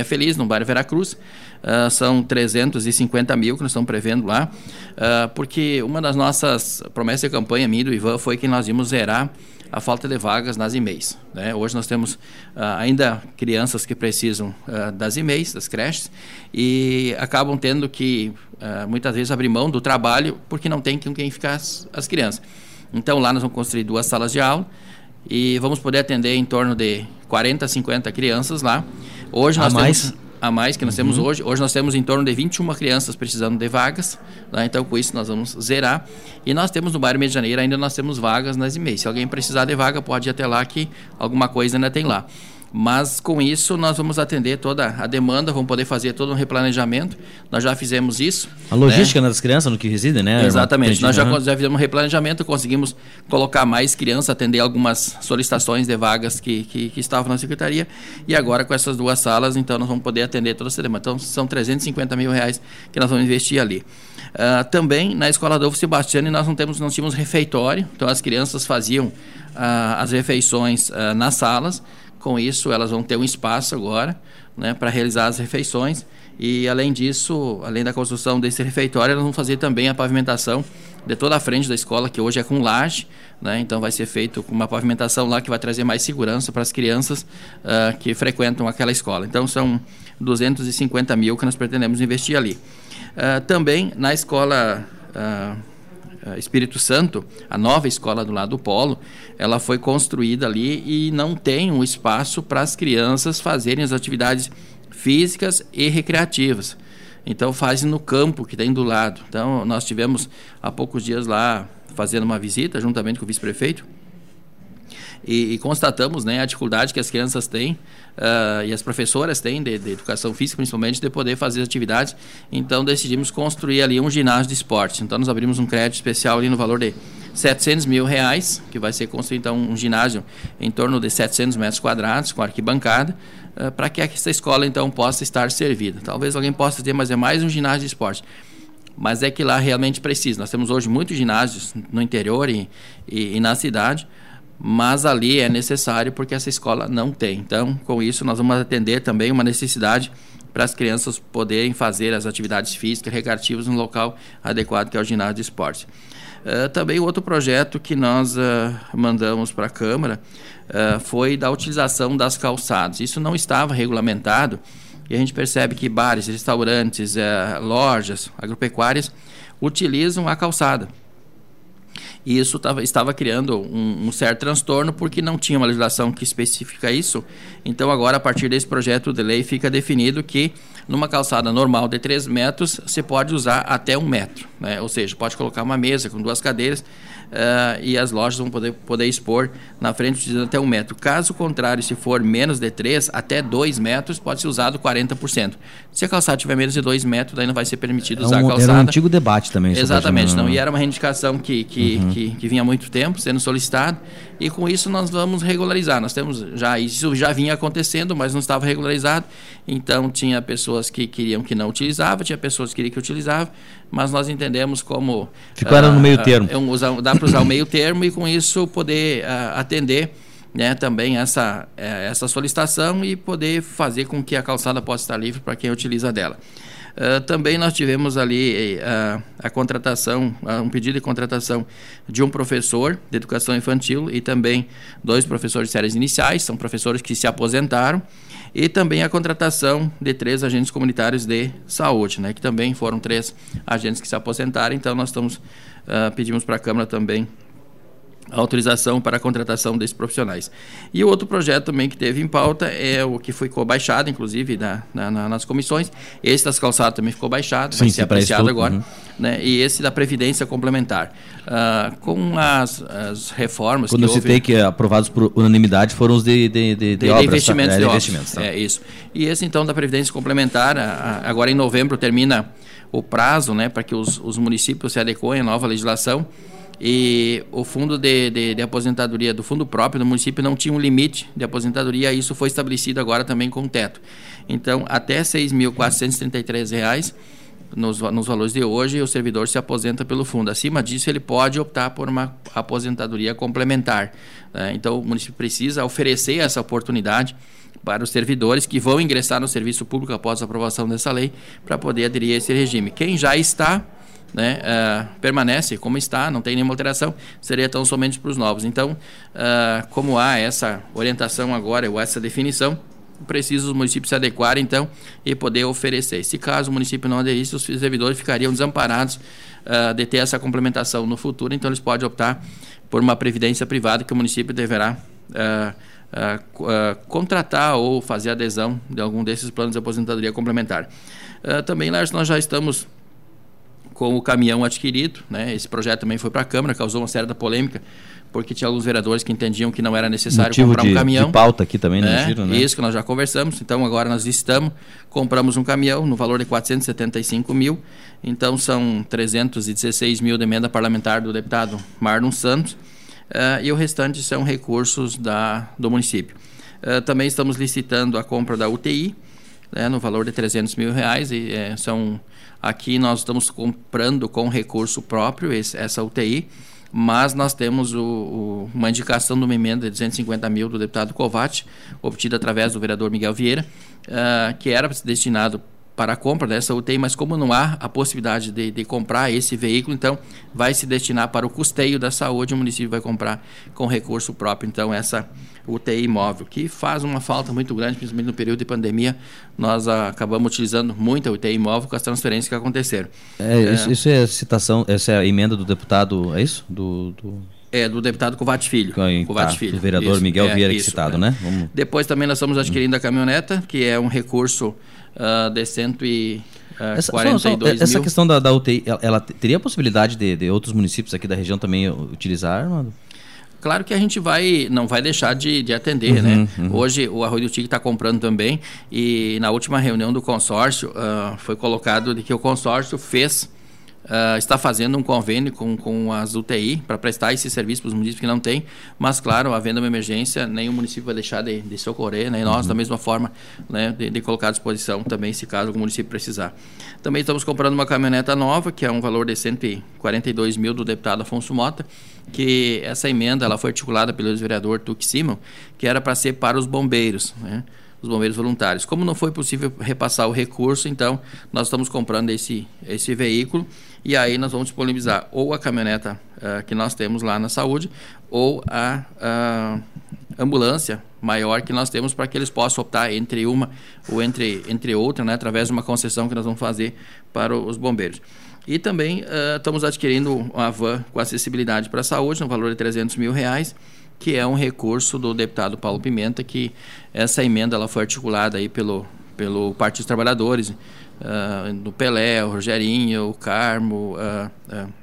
Feliz, no bairro Veracruz. Uh, são 350 mil que nós estamos prevendo lá, porque uma das nossas promessas de campanha, minha e do Ivan, foi que nós íamos zerar a falta de vagas nas e-mails. Né? Hoje nós temos uh, ainda crianças que precisam uh, das e-mails, das creches, e acabam tendo que uh, muitas vezes abrir mão do trabalho porque não tem com quem ficar as, as crianças. Então lá nós vamos construir duas salas de aula e vamos poder atender em torno de 40, 50 crianças lá. Hoje nós mais? temos a mais que nós uhum. temos hoje. Hoje nós temos em torno de 21 crianças precisando de vagas, né? então com isso nós vamos zerar. E nós temos no bairro Janeiro ainda nós temos vagas nas e-mails. Se alguém precisar de vaga, pode ir até lá que alguma coisa ainda tem lá. Mas com isso nós vamos atender toda a demanda, vamos poder fazer todo um replanejamento. Nós já fizemos isso. A logística né? das crianças no que residem, né? Exatamente. Nós já, já fizemos um replanejamento, conseguimos colocar mais crianças, atender algumas solicitações de vagas que, que, que, estavam na secretaria. E agora com essas duas salas, então nós vamos poder atender toda essa demanda. Então são 350 mil reais que nós vamos investir ali. Uh, também na escola Adolfo Sebastiani nós não temos, não tínhamos refeitório, então as crianças faziam uh, as refeições uh, nas salas. Com isso, elas vão ter um espaço agora né, para realizar as refeições. E, além disso, além da construção desse refeitório, elas vão fazer também a pavimentação de toda a frente da escola, que hoje é com laje. Né? Então, vai ser feito com uma pavimentação lá que vai trazer mais segurança para as crianças uh, que frequentam aquela escola. Então, são 250 mil que nós pretendemos investir ali. Uh, também na escola. Uh, Espírito Santo, a nova escola do lado do Polo, ela foi construída ali e não tem um espaço para as crianças fazerem as atividades físicas e recreativas. Então fazem no campo que tem do lado. Então nós tivemos há poucos dias lá fazendo uma visita juntamente com o vice-prefeito e, e, constatamos né, a dificuldade que as crianças têm uh, e as professoras têm de, de, educação física, principalmente, de poder fazer atividades. Então, decidimos construir ali um ginásio de esporte. Então, nós abrimos um crédito especial ali no valor de 700 mil reais, que vai ser construído então, um ginásio em torno de 700 metros quadrados, com arquibancada, uh, para que essa escola então possa estar servida. Talvez alguém possa ter, mas é mais um ginásio de esporte mas é que lá realmente precisa. Nós temos hoje muitos ginásios no interior e, e, e na cidade, mas ali é necessário porque essa escola não tem. Então, com isso, nós vamos atender também uma necessidade para as crianças poderem fazer as atividades físicas recreativas no local adequado, que é o ginásio de esporte. Uh, também outro projeto que nós uh, mandamos para a Câmara uh, foi da utilização das calçadas. Isso não estava regulamentado e a gente percebe que bares, restaurantes, lojas agropecuárias utilizam a calçada e isso tava, estava criando um, um, certo transtorno porque não tinha uma legislação que especifica isso. Então, agora, a partir desse projeto de lei, fica definido que numa calçada normal de 3 metros, você pode usar até um metro. Né? Ou seja, pode colocar uma mesa com duas cadeiras uh, e as lojas vão poder, poder expor na frente utilizando até um metro. Caso contrário, se for menos de 3, até 2 metros, pode ser usado 40%. Se a calçada tiver menos de 2 metros, daí não vai ser permitido usar é um, a calçada. Era um antigo debate também. Exatamente, não. E era uma reivindicação que, que, uhum. que, que, vinha há muito tempo sendo solicitado e com isso nós vamos regularizar. Nós temos já, isso já vinha acontecendo, mas não estava regularizado. Então tinha pessoas que queriam que não utilizava, tinha pessoas que queriam que utilizava, mas nós entendemos como... Ficou uh, no meio ah, termo. Uh, dá para usar o meio termo e com isso poder uh, atender né, também essa, eh, essa solicitação e poder fazer com que a calçada possa estar livre para quem utiliza dela. Uh, também nós tivemos ali uh, a contratação, uh, um pedido de contratação de um professor de educação infantil e também dois professores de séries iniciais, são professores que se aposentaram, e também a contratação de três agentes comunitários de saúde, né, que também foram três agentes que se aposentaram, então nós estamos, pedimos para a Câmara também a autorização para a contratação desses profissionais. E o outro projeto também que teve em pauta é o que ficou baixado, inclusive, na, na, nas comissões. Esse das calçadas também ficou baixado, Sim, vai ser apreciado agora. Uhum. Né? E esse da Previdência Complementar. Uh, com as, as reformas Quando que eu citei houve, que aprovados por unanimidade foram os de, de, de, de, de obras, investimentos. Tá? É, de investimentos tá. É, isso. E esse, então, da Previdência Complementar, agora em novembro termina o prazo né, para que os, os municípios se adequem à nova legislação e o fundo de, de, de, aposentadoria do fundo próprio do município não tinha um limite de aposentadoria, isso foi estabelecido agora também com teto. Então, até R$ 6.433 nos, nos valores de hoje, o servidor se aposenta pelo fundo. Acima disso, ele pode optar por uma aposentadoria complementar. Né? Então, o município precisa oferecer essa oportunidade para os servidores que vão ingressar no serviço público após a aprovação dessa lei, para poder aderir a esse regime. Quem já está né, uh, permanece como está, não tem nenhuma alteração, seria tão somente para os novos. Então, uh, como há essa orientação agora, ou essa definição, precisa os municípios se adequar, então, e poder oferecer. Se caso o município não aderisse, os servidores ficariam desamparados uh, de ter essa complementação no futuro, então eles podem optar por uma previdência privada que o município deverá contratar ou fazer adesão de algum desses planos de aposentadoria complementar. também, Lars, nós já estamos com o caminhão adquirido, né? esse projeto também foi para a Câmara, causou uma certa polêmica, porque tinha alguns vereadores que entendiam que não era necessário Motivo comprar de, um caminhão. De pauta aqui também, né? Giro, né? Isso que nós já conversamos. Então agora nós listamos, compramos um caminhão no valor de 475 mil. Então são 316 mil de emenda parlamentar do deputado Marlon Santos. Uh, e o restante são recursos da, do município. Uh, também estamos licitando a compra da UTI, né, no valor de 300 mil reais. E, é, são, aqui nós estamos comprando com recurso próprio esse, essa UTI mas nós temos o, o, uma indicação de uma emenda de 250 mil do deputado Covatti, obtida através do vereador Miguel Vieira, uh, que era destinado para a compra dessa UTI, mas como não há a possibilidade de, de, comprar esse veículo, então vai se destinar para o custeio da saúde, o município vai comprar com recurso próprio, então essa UTI móvel, que faz uma falta muito grande, principalmente no período de pandemia, nós acabamos utilizando muito a UTI móvel com as transferências que aconteceram. É, é, isso, isso, é citação, essa é a emenda do deputado, é isso? Do, do... É, do deputado Covate Filho. Covate tá, Filho. Do vereador isso, Miguel é, Vieira isso, citado, é. né? Vamos... Depois também nós estamos adquirindo a caminhoneta, que é um recurso uh, de cento e... Uh, essa, só, só, essa questão da, da UTI, ela, ela, teria a possibilidade de, de, outros municípios aqui da região também utilizar, mano? Claro que a gente vai, não vai deixar de, de atender, uhum, né? Uhum. Hoje o Arroio do Tigre está comprando também e na última reunião do consórcio uh, foi colocado de que o consórcio fez Uh, está fazendo um convênio com, com as UTI para prestar esse serviço para os municípios que não têm, mas claro, havendo uma emergência, nenhum município vai deixar de, de socorrer, né? nós uhum. da mesma forma, né, de, de, colocar à disposição também, se caso o município precisar. Também estamos comprando uma caminhoneta nova, que é um valor de 142 mil do deputado Afonso Mota, que essa emenda ela foi articulada pelo vereador Tuque Simon, que era para ser para os bombeiros, né? Os bombeiros voluntários. Como não foi possível repassar o recurso, então nós estamos comprando esse, esse veículo e aí nós vamos disponibilizar ou a caminhoneta uh, que nós temos lá na saúde ou a uh, ambulância maior que nós temos para que eles possam optar entre uma ou entre, entre outra, né, através de uma concessão que nós vamos fazer para os bombeiros. E também uh, estamos adquirindo uma van com acessibilidade para a saúde, no valor de 300 mil reais, que é um recurso do deputado Paulo Pimenta, que essa emenda ela foi articulada aí pelo, pelo Partido dos Trabalhadores, uh, do Pelé, o Rogerinho, o Carmo, uh, uh,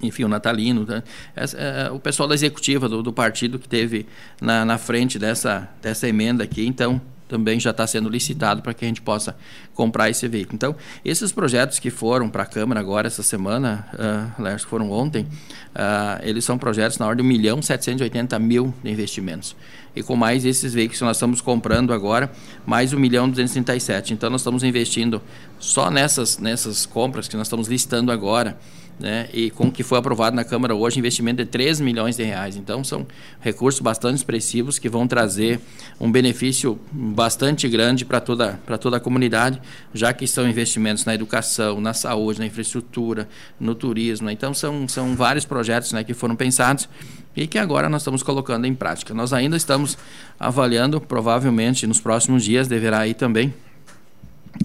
enfim, o Natalino, né? Essa, o pessoal da executiva do, do partido que teve na, na frente dessa, dessa emenda aqui, então também já está sendo licitado para que a gente possa comprar esse veículo. Então, esses projetos que foram para a Câmara agora essa semana, uh, foram ontem, uh, eles são projetos na ordem de 1 milhão 780 mil de investimentos. E com mais esses veículos que nós estamos comprando agora, mais 1 milhão 237. Então, nós estamos investindo só nessas, nessas compras que nós estamos listando agora, né? E com o que foi aprovado na Câmara hoje, investimento de 3 milhões de reais. Então, são recursos bastante expressivos que vão trazer um benefício bastante grande para toda, toda a comunidade, já que são investimentos na educação, na saúde, na infraestrutura, no turismo. Então, são, são vários projetos né, que foram pensados e que agora nós estamos colocando em prática. Nós ainda estamos avaliando, provavelmente nos próximos dias deverá ir também.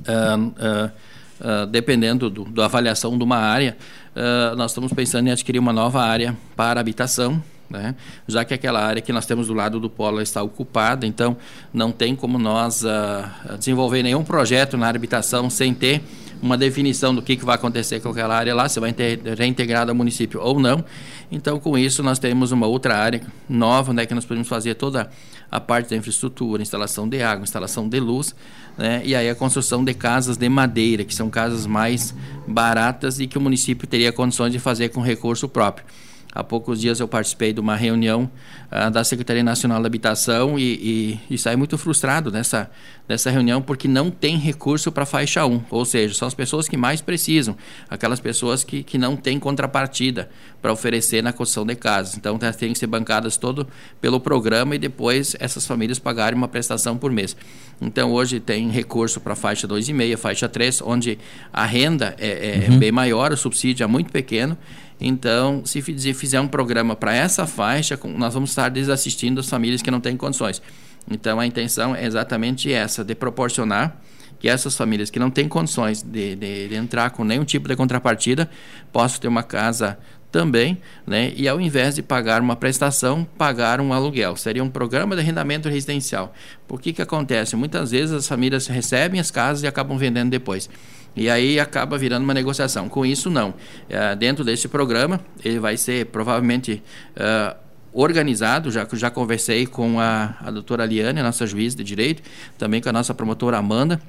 Uh, uh, uh, dependendo do, da avaliação de uma área, uh, nós estamos pensando em adquirir uma nova área para habitação, né? já que aquela área que nós temos do lado do polo está ocupada, então não tem como nós uh, desenvolver nenhum projeto na habitação sem ter uma definição do que, que vai acontecer com aquela área lá, se vai reintegrada ao município ou não. Então, com isso, nós temos uma outra área nova, né, que nós podemos fazer toda a parte da infraestrutura, instalação de água, instalação de luz, né, e aí a construção de casas de madeira, que são casas mais baratas e que o município teria condições de fazer com recurso próprio. Há poucos dias eu participei de uma reunião uh, da Secretaria Nacional da Habitação e, e, e saí muito frustrado nessa, dessa reunião porque não tem recurso para faixa 1, ou seja, são as pessoas que mais precisam, aquelas pessoas que, que não têm contrapartida para oferecer na construção de casas. Então, tá, tem que ser bancadas todo pelo programa e depois essas famílias pagarem uma prestação por mês. Então, hoje tem recurso para faixa 2,5, faixa 3, onde a renda é, é uhum. bem maior, o subsídio é muito pequeno. Então, se fizer um programa para essa faixa, nós vamos estar desassistindo as famílias que não têm condições. Então, a intenção é exatamente essa, de proporcionar que essas famílias que não têm condições de, de, de entrar com nenhum tipo de contrapartida possam ter uma casa também, né? E ao invés de pagar uma prestação, pagar um aluguel. Seria um programa de arrendamento residencial. Por que que acontece? Muitas vezes as famílias recebem as casas e acabam vendendo depois. E aí acaba virando uma negociação. Com isso, não. É, dentro desse programa, ele vai ser provavelmente uh, organizado, já já conversei com a, a doutora Liane, a nossa juiz de direito, também com a nossa promotora Amanda,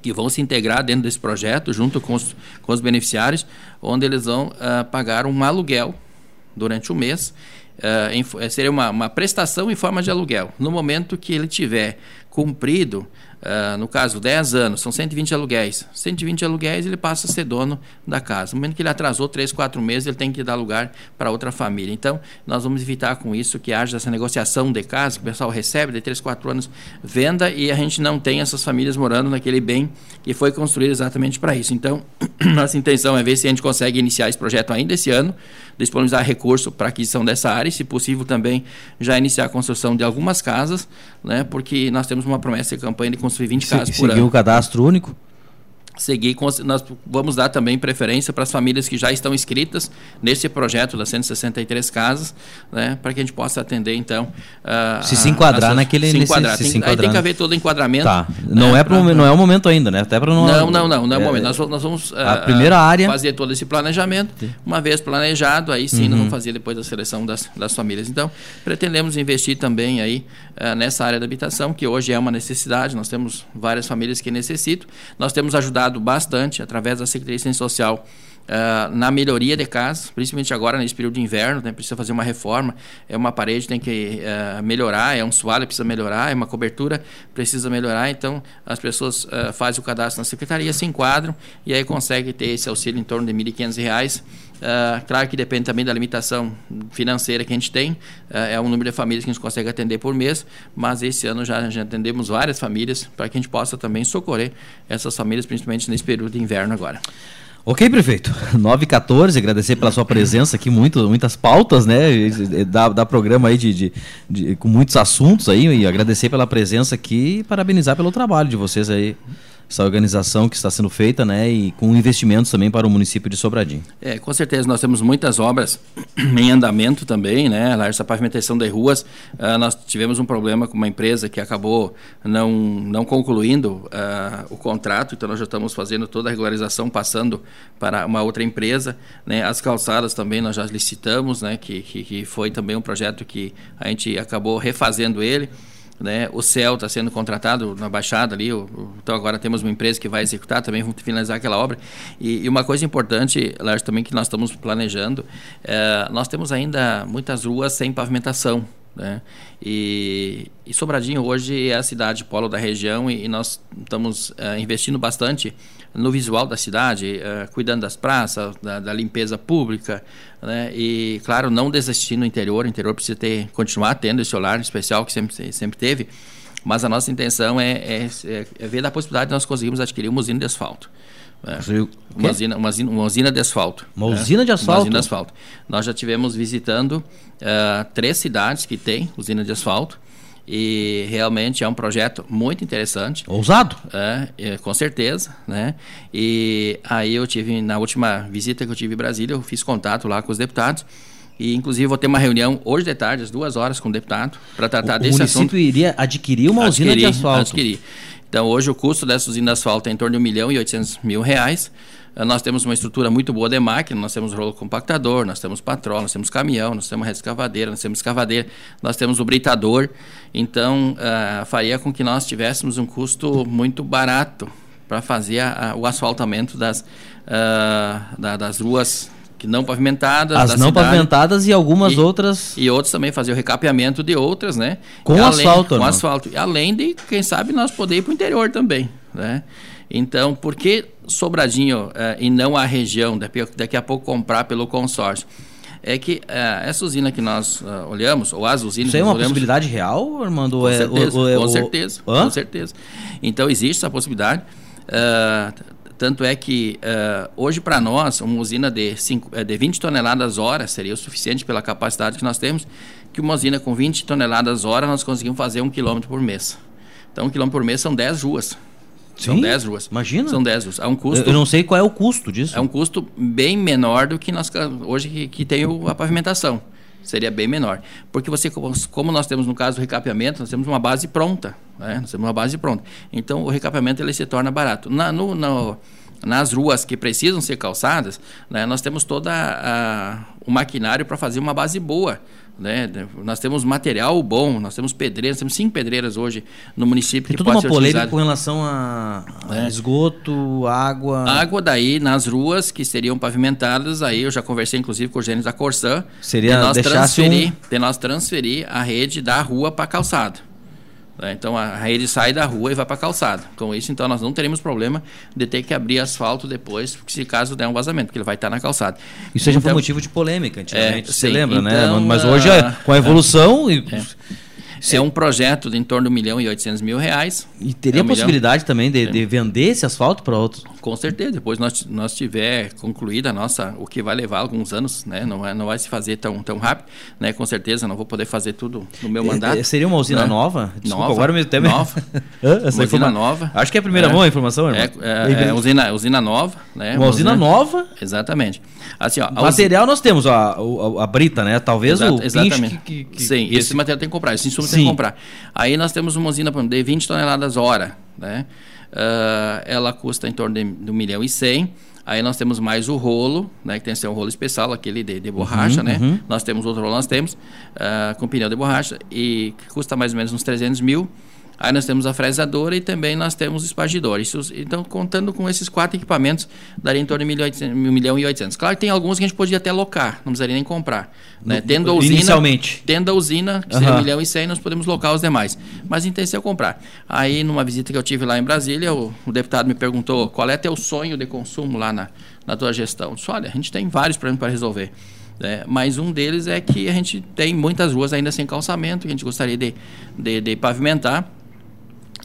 que vão se integrar dentro desse projeto, junto com os, com os beneficiários, onde eles vão uh, pagar um aluguel durante o mês. Uh, em, seria uma, uma prestação em forma de aluguel. No momento que ele tiver cumprido Uh, no caso, 10 anos, são 120 aluguéis. 120 aluguéis, ele passa a ser dono da casa. No momento que ele atrasou 3, 4 meses, ele tem que dar lugar para outra família. Então, nós vamos evitar com isso que haja essa negociação de casa, que o pessoal recebe de 3, 4 anos, venda e a gente não tem essas famílias morando naquele bem que foi construído exatamente para isso. Então, nossa intenção é ver se a gente consegue iniciar esse projeto ainda esse ano, disponibilizar recurso para aquisição dessa área e, se possível, também já iniciar a construção de algumas casas, né, porque nós temos uma promessa de campanha de construir 20 casas por ano. Seguir o cadastro único? Seguir, nós vamos dar também preferência para as famílias que já estão inscritas nesse projeto das 163 casas, né, para que a gente possa atender então uh, se se enquadrar a, naquele se enquadrar. Nesse, tem, se Aí tem que haver todo o enquadramento. Tá. Não né, é pra, não é o momento ainda, né? Até para não Não, não, não, não é o é, momento. Nós, nós vamos uh, a primeira área fazer todo esse planejamento. Uma vez planejado, aí sim uhum. nós vamos fazer depois a seleção das, das famílias. Então, pretendemos investir também aí uh, nessa área da habitação, que hoje é uma necessidade. Nós temos várias famílias que necessitam. Nós temos ajudado ajudado bastante através da Secretaria de Ciência Social uh, na melhoria de casas, principalmente agora nesse período de inverno, né, precisa fazer uma reforma, é uma parede tem que uh, melhorar, é um soalho precisa melhorar, é uma cobertura precisa melhorar, então as pessoas uh, fazem o cadastro na secretaria, se enquadram e aí conseguem ter esse auxílio em torno de R$ 1.500. Uh, claro que depende também da limitação financeira que a gente tem, uh, é o número de famílias que a gente consegue atender por mês, mas esse ano já, já atendemos várias famílias para que a gente possa também socorrer essas famílias, principalmente nesse período de inverno agora. Ok, prefeito. 9 e 14, agradecer pela sua presença aqui, muito, muitas pautas, né? Da, da programa aí de, de, de, com muitos assuntos aí, e agradecer pela presença aqui e parabenizar pelo trabalho de vocês aí essa organização que está sendo feita, né, e com investimentos também para o município de Sobradinho. É, com certeza nós temos muitas obras em andamento também, né, lá essa pavimentação de ruas, uh, nós tivemos um problema com uma empresa que acabou não não concluindo uh, o contrato, então nós já estamos fazendo toda a regularização, passando para uma outra empresa, né, as calçadas também nós já licitamos, né, que, que, que foi também um projeto que a gente acabou refazendo ele, né? O céu está sendo contratado na Baixada ali, o, então agora temos uma empresa que vai executar, também vamos finalizar aquela obra. E, e uma coisa importante, Lars, também que nós estamos planejando, é, nós temos ainda muitas ruas sem pavimentação. Né? E, e, Sobradinho hoje é a cidade polo da região e, e nós estamos uh, investindo bastante no visual da cidade, uh, cuidando das praças, da, da, limpeza pública, né? e claro, não desistir no interior, o interior precisa ter, continuar tendo esse olhar especial que sempre, sempre teve, mas a nossa intenção é, é, é, ver a possibilidade de nós conseguirmos adquirir uma usina de asfalto. É. Uma, usina, uma, usina, uma usina de asfalto. Uma né? usina de asfalto? Uma usina de asfalto. Nós já tivemos visitando uh, três cidades que têm usina de asfalto e realmente é um projeto muito interessante. Ousado? É, é, com certeza, né? E aí eu tive, na última visita que eu tive em Brasília, eu fiz contato lá com os deputados e, inclusive, vou ter uma reunião hoje de tarde, às duas horas, com o deputado, para tratar o, desse assunto. O município iria adquirir uma adquirir, usina de asfalto? Adquirir. Então, hoje o custo dessa usina de asfalto é em torno de 1 milhão e 800 mil reais. Eh, nós temos uma estrutura muito boa de máquina, nós temos rolo compactador, nós temos patrol, nós temos caminhão, nós temos escavadeira, nós temos escavadeira, nós temos o britador. Então, uh, faria com que nós tivéssemos um custo muito barato para fazer a, a, o asfaltamento das, uh, da, das ruas que não pavimentadas. As não cidade, pavimentadas e algumas e, outras. E outros também fazer o recapeamento de outras, né? Com além, asfalto, Com asfalto. E além de, quem sabe, nós poder ir para o interior também, né? Então, por que Sobradinho uh, e não a região, daqui, a pouco comprar pelo consórcio? é que uh, essa usina que nós uh, olhamos, ou as usinas Isso é uma olhamos, possibilidade real, Armando? Com é, certeza, o, o, com, certeza com certeza. Então, existe essa possibilidade. Uh, tanto é que uh, hoje para nós, uma usina de, cinco, eh, de 20 toneladas hora seria o suficiente pela capacidade que nós temos, que uma usina com 20 toneladas hora nós conseguimos fazer um quilômetro por mês. Então, um quilômetro por mês são 10 ruas. São 10 ruas. Imagina. São 10 ruas. É um custo. Eu não sei qual é o custo disso. É um custo bem menor do que nós hoje que, que tem o, a pavimentação. Seria bem menor. Porque você, como nós temos no caso do recapeamento, nós temos uma base pronta. Né? Nós temos uma base pronta. Então o recapeamento ele se torna barato. Na, no, no, nas ruas que precisam ser calçadas, né, nós temos todo o maquinário para fazer uma base boa. Né? Nós temos material bom, nós temos pedreiras, temos cinco pedreiras hoje no município Tem que pode uma ser polêmica com relação a, é. esgoto, água. Água daí nas ruas que seriam pavimentadas, aí eu já conversei inclusive com o Gênesis da Corsã. Seria de nós transferir, um... de nós transferir a rede da rua para calçado. Né? Então a rede sai da rua e vai para a calçada. Com isso, então nós não teremos problema de ter que abrir asfalto depois, se caso der um vazamento, porque ele vai estar na calçada. Isso então, já foi então, motivo de polêmica antigamente, é, você sim, lembra, né? então, né? Mas hoje, uh, com a evolução. É, e... É um projeto de em torno de 1 milhão e 800 mil reais. E teria é um possibilidade milhão. também de, de, vender esse asfalto para outros? Com certeza. Depois nós, nós tiver concluída a nossa, o que vai levar alguns anos, né? Não, é, não vai se fazer tão, tão rápido, né? Com certeza não vou poder fazer tudo no meu é, mandato. É, seria uma usina né? nova? Desculpa, nova. Agora mesmo tempo. Nova. Essa uma usina nova. Acho que é a primeira é, mão a informação, irmão. É, é, é usina, usina nova, né? Uma, uma usina, usina, nova? Exatamente. Assim, ó, material nós temos a, a, a, brita, né? Talvez Exato, o exatamente. Que, que, Sim, que esse, esse material tem que comprar, esse insumo Sim. tem que comprar. Aí nós temos uma usina de 20 toneladas hora, né? Uh, ela custa em torno de, de 1 milhão e 100. Aí nós temos mais o rolo, né, que tem que ser um rolo especial, aquele de, de borracha, uhum, né? Uhum. Nós temos outro rolo, nós temos, uh, com pneu de borracha, e custa mais ou menos uns 300 mil. Aí nós temos a fresadora e também nós temos o espargidor. Isso, então, contando com esses quatro equipamentos, daria em torno de 1 milhão e 800. Claro que tem alguns que a gente podia até locar, não precisaria nem comprar. Né? Tendo a usina, Inicialmente. Tendo a usina, que seria 1 milhão e 100, nós podemos locar os demais. Mas a intenção é comprar. Aí, numa visita que eu tive lá em Brasília, o, o deputado me perguntou qual é teu sonho de consumo lá na, na tua gestão. Eu disse, olha, a gente tem vários problemas para resolver. É, mas um deles é que a gente tem muitas ruas ainda sem calçamento, que a gente gostaria de, de, de pavimentar.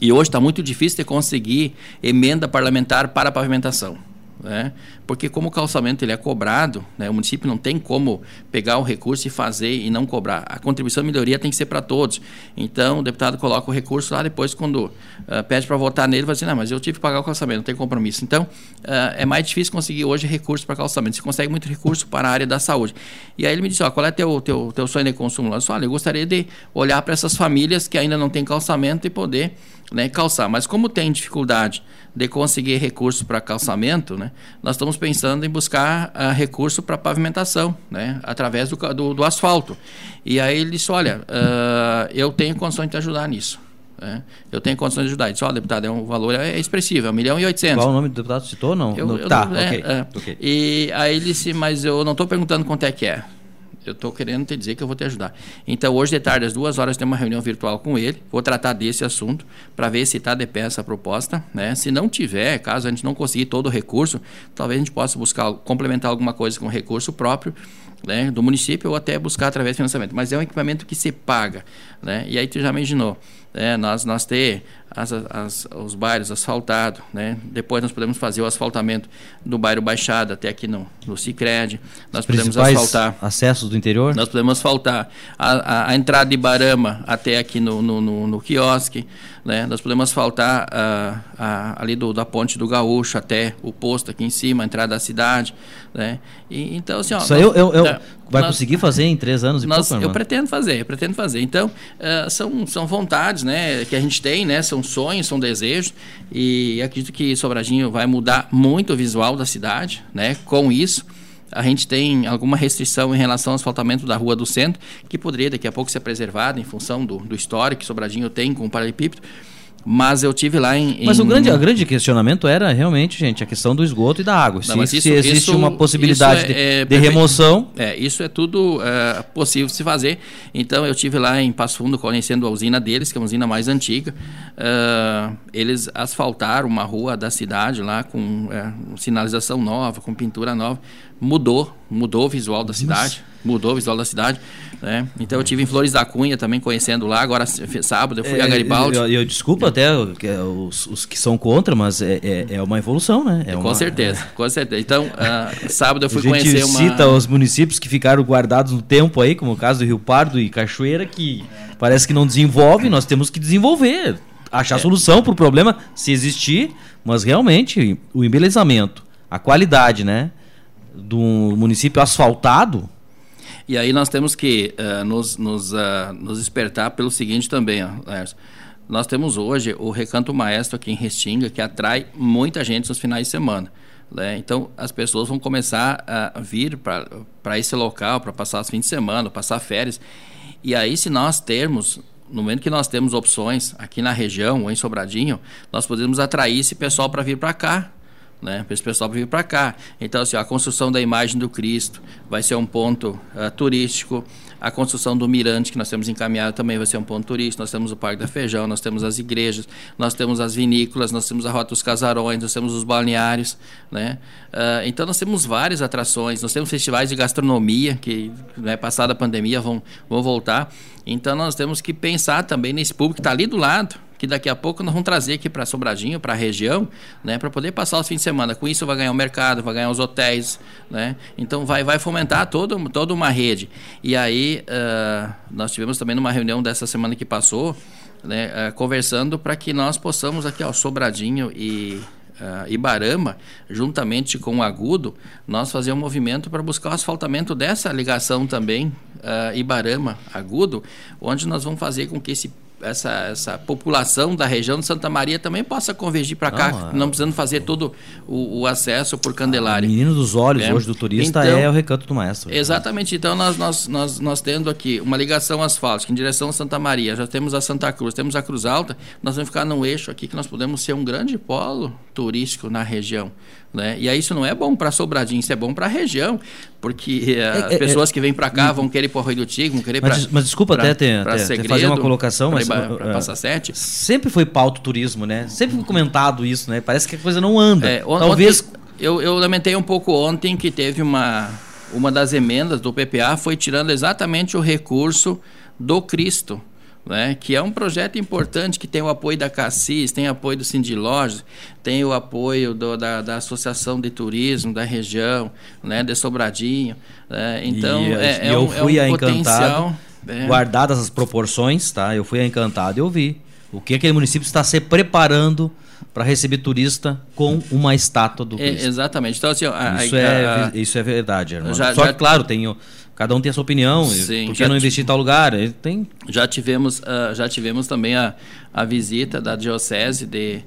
E hoje está muito difícil de conseguir emenda parlamentar para pavimentação. Né? Porque como o calçamento ele é cobrado, né? o município não tem como pegar o recurso e fazer e não cobrar. A contribuição de melhoria tem que ser para todos. Então o deputado coloca o recurso lá, depois quando uh, pede para votar nele, vai dizer, não, mas eu tive que pagar o calçamento, não tem compromisso. Então uh, é mais difícil conseguir hoje recurso para calçamento. Você consegue muito recurso para a área da saúde. E aí ele me disse, qual é teu, teu, teu sonho de consumo? Eu disse, olha, eu gostaria de olhar para essas famílias que ainda não têm calçamento e poder né, calçar. Mas como tem dificuldade de conseguir recurso para calçamento, né, nós estamos pensando em buscar uh, recurso para pavimentação, né, através do, do, do, asfalto. E aí ele disse, olha, uh, eu tenho condições de te ajudar nisso. Né? Eu tenho condições de ajudar. Ele disse, ó, deputado, é um valor é expressivo, é 1 milhão e 800. Qual o nome do deputado citou não? Eu, não. tá, é, okay. É. ok. E aí ele disse, mas eu não estou perguntando quanto é que é eu estou querendo te dizer que eu vou te ajudar. Então, hoje de tarde, às duas horas, tem uma reunião virtual com ele. Vou tratar desse assunto para ver se está de pé essa proposta. Né? Se não tiver, caso a gente não conseguir todo o recurso, talvez a gente possa buscar complementar alguma coisa com recurso próprio né, do município ou até buscar através de financiamento. Mas é um equipamento que se paga. Né? E aí tu já imaginou, né, nós, nós ter as, as, os bairros asfaltados, né? depois nós podemos fazer o asfaltamento do bairro Baixada até aqui no, no Cicred, nós podemos asfaltar... acessos do interior? Nós podemos asfaltar a, a, a entrada de Barama até aqui no, no, no, no quiosque, né? nós podemos asfaltar a, a, ali do, da ponte do Gaúcho até o posto aqui em cima, a entrada da cidade, né? E, então, assim, ó, Isso nós, eu, eu, eu vai nós, conseguir fazer em três anos e nós, pouco, Eu pretendo fazer, eu pretendo fazer. Então, uh, são, são vontades, né, que a gente tem, né, são sonhos, são desejos, e acredito que Sobradinho vai mudar muito o visual da cidade, né, com isso. A gente tem alguma restrição em relação ao asfaltamento da rua do centro, que poderia daqui a pouco ser preservada em função do, do histórico que Sobradinho tem com o paralelepípedo, Mas eu tive lá em. Mas em... o grande, o grande questionamento era realmente, gente, a questão do esgoto e da água. Não, se, isso, se existe isso, uma possibilidade é, de, é, de remoção. É, isso é tudo é, possível de se fazer. Então eu tive lá em Passo Fundo conhecendo a usina deles, que é a usina mais antiga. Uh, eles asfaltaram uma rua da cidade lá com é, sinalização nova, com pintura nova. Mudou, mudou o visual da cidade. Mudou o visual da cidade. Né? Então eu tive em Flores da Cunha também conhecendo lá. Agora sábado eu fui é, a Garibaldi. Eu, eu desculpa até os, os, que são contra, mas é, é, é uma evolução, né? É com uma, certeza, com certeza. Então uh, sábado eu fui a gente conhecer uma. cita os municípios que ficaram guardados no tempo aí, como o caso do Rio Pardo e Cachoeira, que parece que não desenvolve. Nós temos que desenvolver, achar É. solução para o problema, se existir. Mas realmente o embelezamento, a qualidade, né? Do município asfaltado, E aí nós temos que uh, nos, nos, uh, nos despertar pelo seguinte também, ó. Nós temos hoje o Recanto Maestro aqui em Restinga, que atrai muita gente nos finais de semana. Né? Então, as pessoas vão começar a vir para esse local, para passar os fins de semana, passar férias. E aí, se nós termos, no momento que nós temos opções aqui na região ou em Sobradinho, nós podemos atrair esse pessoal para vir para cá, né, para esse pessoal vir para cá. Então, assim, a construção da imagem do Cristo vai ser um ponto uh, turístico. A construção do mirante que nós temos encaminhado também vai ser um ponto turístico. Nós temos o Parque da Feijão, nós temos as igrejas, nós temos as vinícolas, nós temos a Rota dos Casarões, nós temos os balneários, né? Uh, então nós temos várias atrações, nós temos festivais de gastronomia que, né, passada a pandemia, vão, vão voltar. Então nós temos que pensar também nesse público que está ali do lado, que daqui a pouco nós vamos trazer aqui para Sobradinho, para a região, né, para poder passar os fins de semana. Com isso vai ganhar o mercado, vai ganhar os hotéis, né? Então vai, vai fomentar todo, toda uma rede. E aí uh, nós tivemos também numa reunião dessa semana que passou, né, uh, conversando para que nós possamos aqui, ó, Sobradinho e Uh, Ibarama, juntamente com o Agudo, nós fazer um movimento para buscar o asfaltamento dessa ligação também, uh, Ibarama-Agudo, onde nós vamos fazer com que esse essa, essa população da região de Santa Maria também possa convergir para cá, Não, é- não precisando fazer todo o, o acesso por Candelária. O menino dos olhos É. hoje do turista Então- é o recanto do maestro. Exatamente. Então, nós, nós, nós, nós tendo aqui uma ligação asfáltica em direção a Santa Maria, já temos a Santa Cruz, temos a Cruz Alta, nós vamos ficar num eixo aqui que nós podemos ser um grande polo turístico na região. Né? E aí isso não é bom para Sobradinho, isso é bom para a região, porque eh, as é, pessoas que vêm para cá vão querer ir para o Rio do Tigre, vão querer Mas para des- mas desculpa até ter- pra ter- ter Segredo, fazer uma colocação, pra mas, uh, pra uh, Passa Sete. Sempre foi pauta o turismo, né? Sempre foi comentado isso, né? Parece que a coisa não anda. É, on- Talvez. ontem- eu, eu lamentei um pouco ontem que teve uma, uma das emendas do PPA foi tirando exatamente o recurso do Cristo. Né, que é um projeto importante que tem o apoio da Cassis, tem o apoio do Lojas, tem o apoio do- da, da Associação de Turismo da região, né, de Sobradinho. né, então, e, é, é eu um, fui é a um Encantado, potencial. é. guardadas as proporções, tá? Eu fui a Encantado e eu vi o que aquele município está se preparando para receber turista com uma estátua do É, Cristo. exatamente. Então, assim, a- a- Isso é, a- isso é verdade, irmão. Já- Só já- que, claro, tem, o- cada um tem a sua opinião. Sim, por que já não ti- investir em tal lugar? Tem Já tivemos, ah, já tivemos também a, a visita da Diocese de,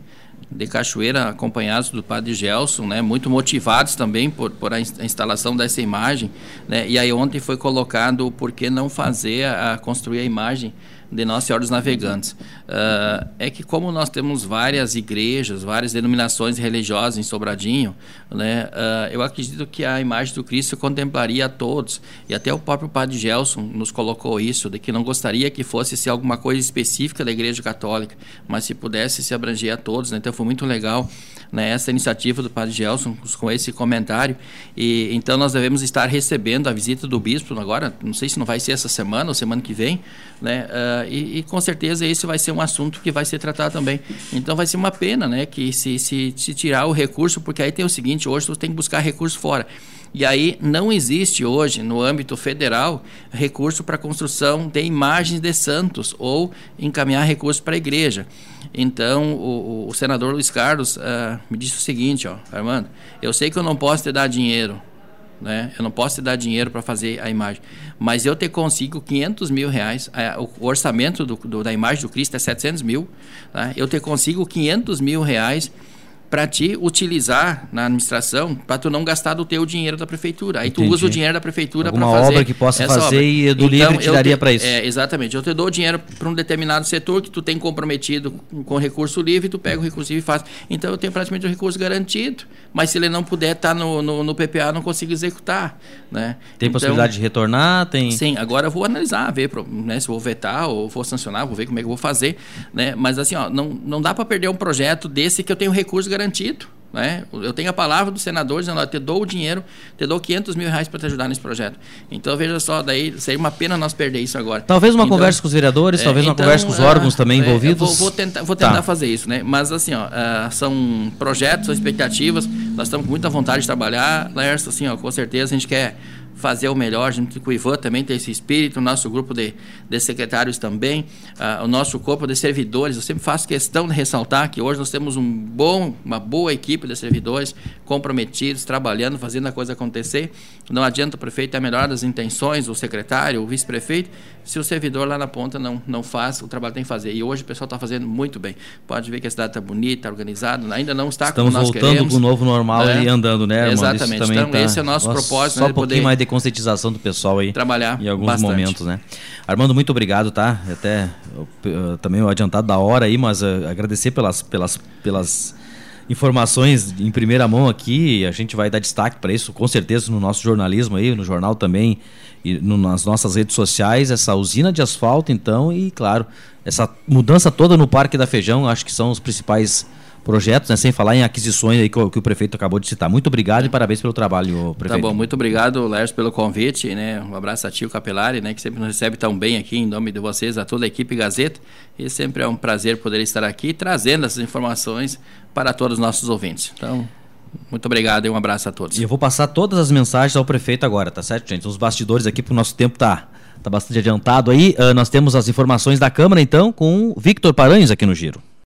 de Cachoeira, acompanhados do Padre Gelson, né, muito motivados também por, por a instalação dessa imagem. Né, e aí ontem foi colocado por que não fazer, a, a construir a imagem de Nossa Senhora dos Navegantes. Ah, é que como nós temos várias igrejas, várias denominações religiosas em Sobradinho, né, ah, eu acredito que a imagem do Cristo contemplaria a todos. E até o próprio Padre Gelson nos colocou isso, de que não gostaria que fosse se alguma coisa específica da Igreja Católica, mas se pudesse se abranger a todos. Né? Então foi muito legal né, essa iniciativa do Padre Gelson com esse comentário. E então nós devemos estar recebendo a visita do bispo agora, não sei se não vai ser essa semana ou semana que vem, né? E, e com certeza esse vai ser um assunto que vai ser tratado também. Então vai ser uma pena, né, que se, se, se tirar o recurso, porque aí tem o seguinte, hoje tu tem que buscar recurso fora. E aí não existe hoje, no âmbito federal, recurso para construção de imagens de santos ou encaminhar recursos para a igreja. Então, o, o senador Luiz Carlos ah, me disse o seguinte, ó, Armando, eu sei que eu não posso te dar dinheiro, né? Eu não posso te dar dinheiro para fazer a imagem, mas eu te consigo 500 mil reais. ah, O orçamento do, do- da imagem do Cristo é 700 mil. Tá? Eu te consigo 500 mil reais para te utilizar na administração para tu não gastar do teu dinheiro da prefeitura. Aí Entendi. tu usa o dinheiro da prefeitura para fazer obra que possa fazer obra. e do então, livre tiraria para isso. É, exatamente. Eu te dou dinheiro para um determinado setor que tu tem comprometido com recurso livre, tu pega o recurso livre e faz. Então eu tenho praticamente o recurso garantido, mas se ele não puder estar tá no, no, no, PPA, não consigo executar. Né? Tem então, possibilidade de retornar? Tem... Sim, agora eu vou analisar, ver né, se vou vetar ou vou sancionar, vou ver como é que eu vou fazer. Né? Mas assim, ó, não, não dá para perder um projeto desse que eu tenho recurso garantido. Né? Eu tenho a palavra do senador dizendo, eu te dou o dinheiro, te dou 500 mil reais para te ajudar nesse projeto. Então, veja só, daí seria uma pena nós perder isso agora. Talvez uma então, conversa com os vereadores, é, talvez uma então, conversa com os órgãos uh, também é, envolvidos. Vou, vou, tentar, vou tentar tá. fazer isso, né? Mas, assim, ó, uh, são projetos, são expectativas, nós estamos com muita vontade de trabalhar, Lércio, assim, ó, com certeza a gente quer fazer o melhor, junto com o Ivan também tem esse espírito, o nosso grupo de, de secretários também, uh, o nosso corpo de servidores, eu sempre faço questão de ressaltar que hoje nós temos um bom, uma boa equipe de servidores comprometidos, trabalhando, fazendo a coisa acontecer. Não adianta o prefeito ter a melhor das intenções, o secretário, o vice-prefeito, se o servidor lá na ponta não, não faz, o trabalho tem que fazer. E hoje o pessoal está fazendo muito bem. Pode ver que a cidade está bonita, organizada, ainda não está Estamos como nós voltando queremos. com o novo normal é. e andando, né, irmão? Exatamente. Então, tá... esse é o nosso Nossa, propósito. Só né, um pouquinho mais de conscientização do pessoal aí. Trabalhar Em alguns bastante. momentos, né? Armando, muito obrigado, tá? Até uh, também o adiantado da hora aí, mas uh, agradecer pelas, pelas, pelas informações em primeira mão aqui. A gente vai dar destaque para isso, com certeza, no nosso jornalismo aí, no jornal também, e no, nas nossas redes sociais. Essa usina de asfalto, então, e claro, essa mudança toda no Parque da Feijão, acho que são os principais projetos, né? sem falar em aquisições aí que o, que o, prefeito acabou de citar. Muito obrigado e parabéns pelo trabalho, prefeito. Tá bom, muito obrigado, Lércio, pelo convite, né? Um abraço a tio Capelari, né? Que sempre nos recebe tão bem aqui, em nome de vocês, a toda a equipe Gazeta. E sempre é um prazer poder estar aqui trazendo essas informações para todos os nossos ouvintes. Então, muito obrigado e um abraço a todos. E eu vou passar todas as mensagens ao prefeito agora, tá certo, gente? Os bastidores aqui, porque o nosso tempo tá, tá bastante adiantado aí. Uh, nós temos as informações da Câmara, então, com o Victor Paranhos aqui no Giro.